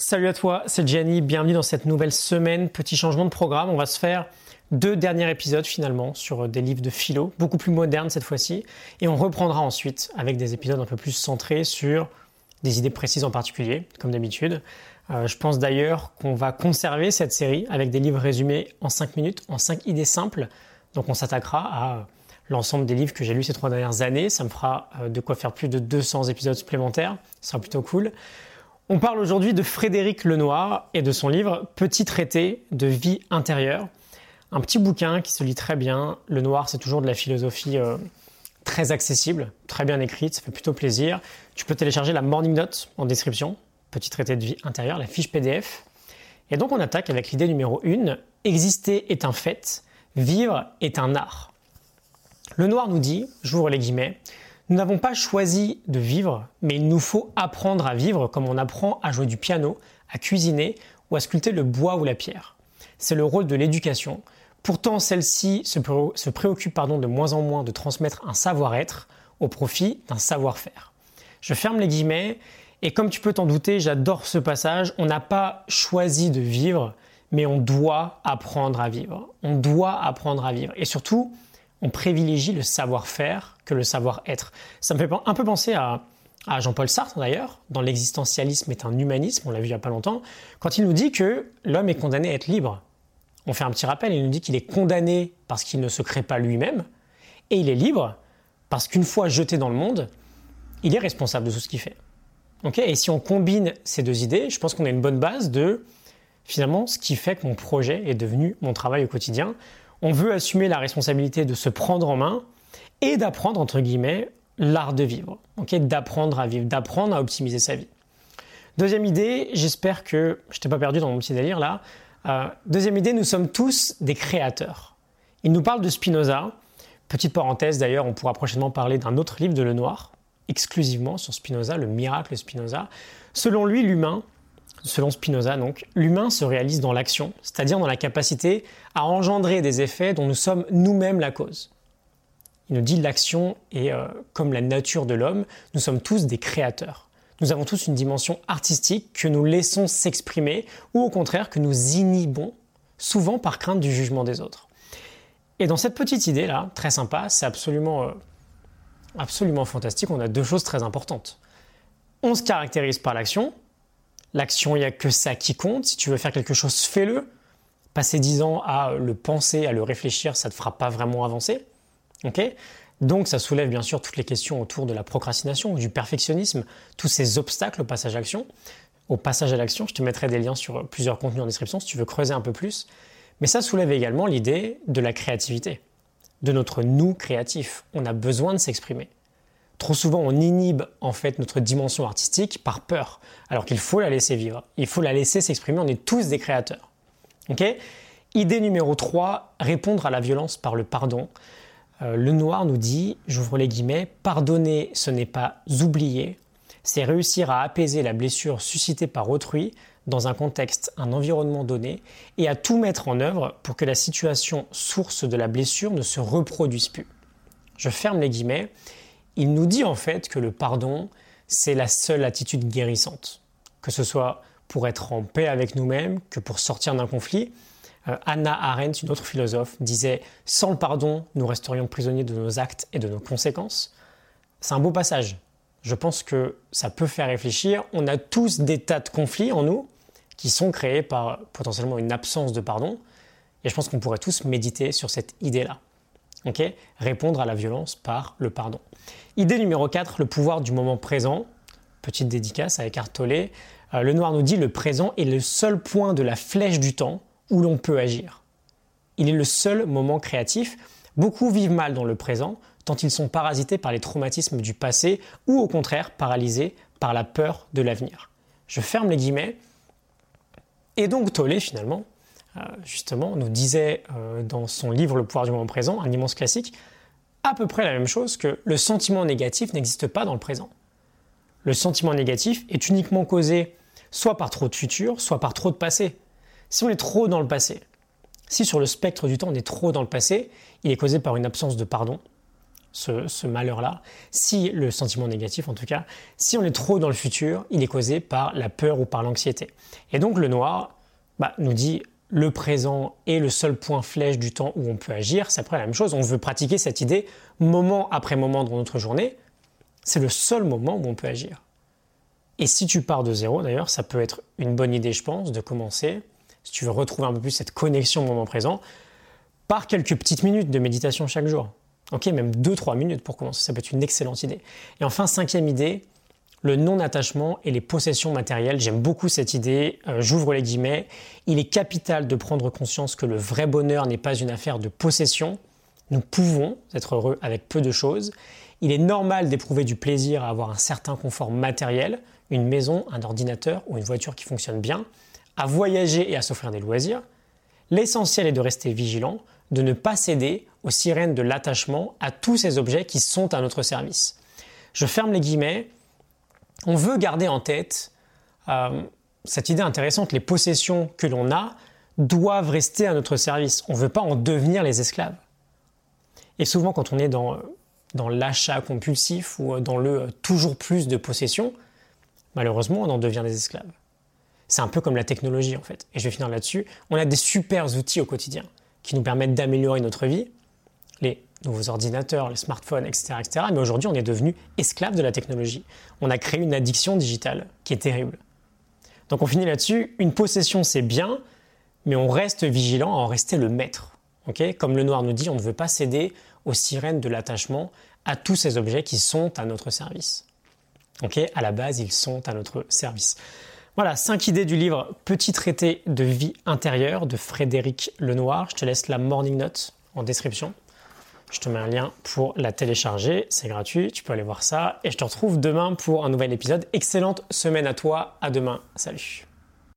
Salut à toi, c'est Gianni, bienvenue dans cette nouvelle semaine. Petit changement de programme, on va se faire deux derniers épisodes finalement sur des livres de philo, beaucoup plus modernes cette fois-ci, et on reprendra ensuite avec des épisodes un peu plus centrés sur des idées précises en particulier, comme d'habitude. Euh, je pense d'ailleurs qu'on va conserver cette série avec des livres résumés en 5 minutes, en 5 idées simples. Donc on s'attaquera à l'ensemble des livres que j'ai lus ces trois dernières années. Ça me fera euh, de quoi faire plus de 200 épisodes supplémentaires. Ce sera plutôt cool. On parle aujourd'hui de Frédéric Lenoir et de son livre Petit traité de vie intérieure. Un petit bouquin qui se lit très bien. Le noir, c'est toujours de la philosophie euh, très accessible, très bien écrite, ça fait plutôt plaisir. Tu peux télécharger la Morning Note en description, Petit traité de vie intérieure, la fiche PDF. Et donc on attaque avec l'idée numéro 1, exister est un fait, vivre est un art. Le noir nous dit, j'ouvre les guillemets, nous n'avons pas choisi de vivre, mais il nous faut apprendre à vivre comme on apprend à jouer du piano, à cuisiner ou à sculpter le bois ou la pierre. C'est le rôle de l'éducation. Pourtant, celle-ci se, préoccupe pardon, de moins en moins de transmettre un savoir-être au profit d'un savoir-faire. Je ferme les guillemets et comme tu peux t'en douter, j'adore ce passage. On n'a pas choisi de vivre, mais on doit apprendre à vivre. On doit apprendre à vivre. Et surtout, on privilégie le savoir-faire que le savoir-être. Ça me fait un peu penser à, Jean-Paul Sartre d'ailleurs, dans l'existentialisme est un humanisme, on l'a vu il n'y a pas longtemps, quand il nous dit que l'homme est condamné à être libre. On fait un petit rappel, il nous dit qu'il est condamné parce qu'il ne se crée pas lui-même, et il est libre parce qu'une fois jeté dans le monde, il est responsable de tout ce qu'il fait. et si on combine ces deux idées, je pense qu'on a une bonne base de finalement ce qui fait que mon projet est devenu mon travail au quotidien on veut assumer la responsabilité de se prendre en main et d'apprendre, entre guillemets, l'art de vivre, d'apprendre à vivre, d'apprendre à optimiser sa vie. Deuxième idée, j'espère que je t'ai pas perdu dans mon petit délire là. Euh, deuxième idée, nous sommes tous des créateurs. Il nous parle de Spinoza. Petite parenthèse d'ailleurs, on pourra prochainement parler d'un autre livre de Lenoir, exclusivement sur Spinoza, le miracle Spinoza. Selon lui, l'humain Selon Spinoza, donc, l'humain se réalise dans l'action, c'est-à-dire dans la capacité à engendrer des effets dont nous sommes nous-mêmes la cause. Il nous dit l'action est euh, comme la nature de l'homme, nous sommes tous des créateurs. Nous avons tous une dimension artistique que nous laissons s'exprimer ou au contraire que nous inhibons, souvent par crainte du jugement des autres. Et dans cette petite idée-là, très sympa, c'est absolument, euh, absolument fantastique, on a deux choses très importantes. On se caractérise par l'action, L'action, il n'y a que ça qui compte. Si tu veux faire quelque chose, fais-le. Passer 10 ans à le penser, à le réfléchir, ça ne te fera pas vraiment avancer. Donc ça soulève bien sûr toutes les questions autour de la procrastination, du perfectionnisme, tous ces obstacles au passage à l'action. Au passage à l'action, je te mettrai des liens sur plusieurs contenus en description si tu veux creuser un peu plus. Mais ça soulève également l'idée de la créativité, de notre nous créatif. On a besoin de s'exprimer. Trop souvent, on inhibe en fait notre dimension artistique par peur, alors qu'il faut la laisser vivre. Il faut la laisser s'exprimer. On est tous des créateurs. Ok? Idée numéro 3, répondre à la violence par le pardon. Euh, le noir nous dit, j'ouvre les guillemets, pardonner, ce n'est pas oublier, c'est réussir à apaiser la blessure suscitée par autrui dans un contexte, un environnement donné, et à tout mettre en œuvre pour que la situation source de la blessure ne se reproduise plus. Je ferme les guillemets il nous dit en fait que le pardon, c'est la seule attitude guérissante. Que ce soit pour être en paix avec nous-mêmes, que pour sortir d'un conflit. Euh, Anna Arendt, une autre philosophe, disait Sans le pardon, nous resterions prisonniers de nos actes et de nos conséquences. C'est un beau passage. Je pense que ça peut faire réfléchir. On a tous des tas de conflits en nous qui sont créés par potentiellement une absence de pardon. Et je pense qu'on pourrait tous méditer sur cette idée-là. Répondre à la violence par le pardon. Idée numéro 4, le pouvoir du moment présent. Petite dédicace à Eckhart Tolle. Euh, le noir nous dit le présent est le seul point de la flèche du temps où l'on peut agir. Il est le seul moment créatif. Beaucoup vivent mal dans le présent, tant ils sont parasités par les traumatismes du passé ou au contraire paralysés par la peur de l'avenir. Je ferme les guillemets. Et donc Tolle finalement justement, nous disait euh, dans son livre Le pouvoir du moment présent, un immense classique, à peu près la même chose que le sentiment négatif n'existe pas dans le présent. Le sentiment négatif est uniquement causé soit par trop de futur, soit par trop de passé. Si on est trop dans le passé, si sur le spectre du temps on est trop dans le passé, il est causé par une absence de pardon, ce, malheur-là, si le sentiment négatif en tout cas, si on est trop dans le futur, il est causé par la peur ou par l'anxiété. Et donc le noir bah, nous dit le présent est le seul point flèche du temps où on peut agir, c'est après la même chose. On veut pratiquer cette idée moment après moment dans notre journée. C'est le seul moment où on peut agir. Et si tu pars de zéro, d'ailleurs, ça peut être une bonne idée, je pense, de commencer, si tu veux retrouver un peu plus cette connexion au moment présent, par quelques petites minutes de méditation chaque jour. Ok, même 2-3 minutes pour commencer, ça peut être une excellente idée. Et enfin, cinquième idée, le non-attachement et les possessions matérielles. J'aime beaucoup cette idée, euh, j'ouvre les guillemets. Il est capital de prendre conscience que le vrai bonheur n'est pas une affaire de possession. Nous pouvons être heureux avec peu de choses. Il est normal d'éprouver du plaisir à avoir un certain confort matériel, une maison, un ordinateur ou une voiture qui fonctionne bien, à voyager et à s'offrir des loisirs. L'essentiel est de rester vigilant, de ne pas céder aux sirènes de l'attachement à tous ces objets qui sont à notre service. Je ferme les guillemets. On veut garder en tête euh, cette idée intéressante, les possessions que l'on a doivent rester à notre service. On ne veut pas en devenir les esclaves. Et souvent quand on est dans, dans l'achat compulsif ou dans le toujours plus de possessions, malheureusement on en devient des esclaves. C'est un peu comme la technologie en fait. Et je vais finir là-dessus. On a des super outils au quotidien qui nous permettent d'améliorer notre vie, les nouveaux ordinateurs, les smartphones, etc. etc. mais aujourd'hui, on est devenu esclave de la technologie. On a créé une addiction digitale qui est terrible. Donc on finit là-dessus. Une possession, c'est bien, mais on reste vigilant à en rester le maître. Comme le noir nous dit, on ne veut pas céder aux sirènes de l'attachement à tous ces objets qui sont à notre service. à la base, ils sont à notre service. Voilà, cinq idées du livre Petit traité de vie intérieure de Frédéric Lenoir. Je te laisse la morning note en description. Je te mets un lien pour la télécharger, c'est gratuit, tu peux aller voir ça. Et je te retrouve demain pour un nouvel épisode. Excellente semaine à toi, à demain, salut.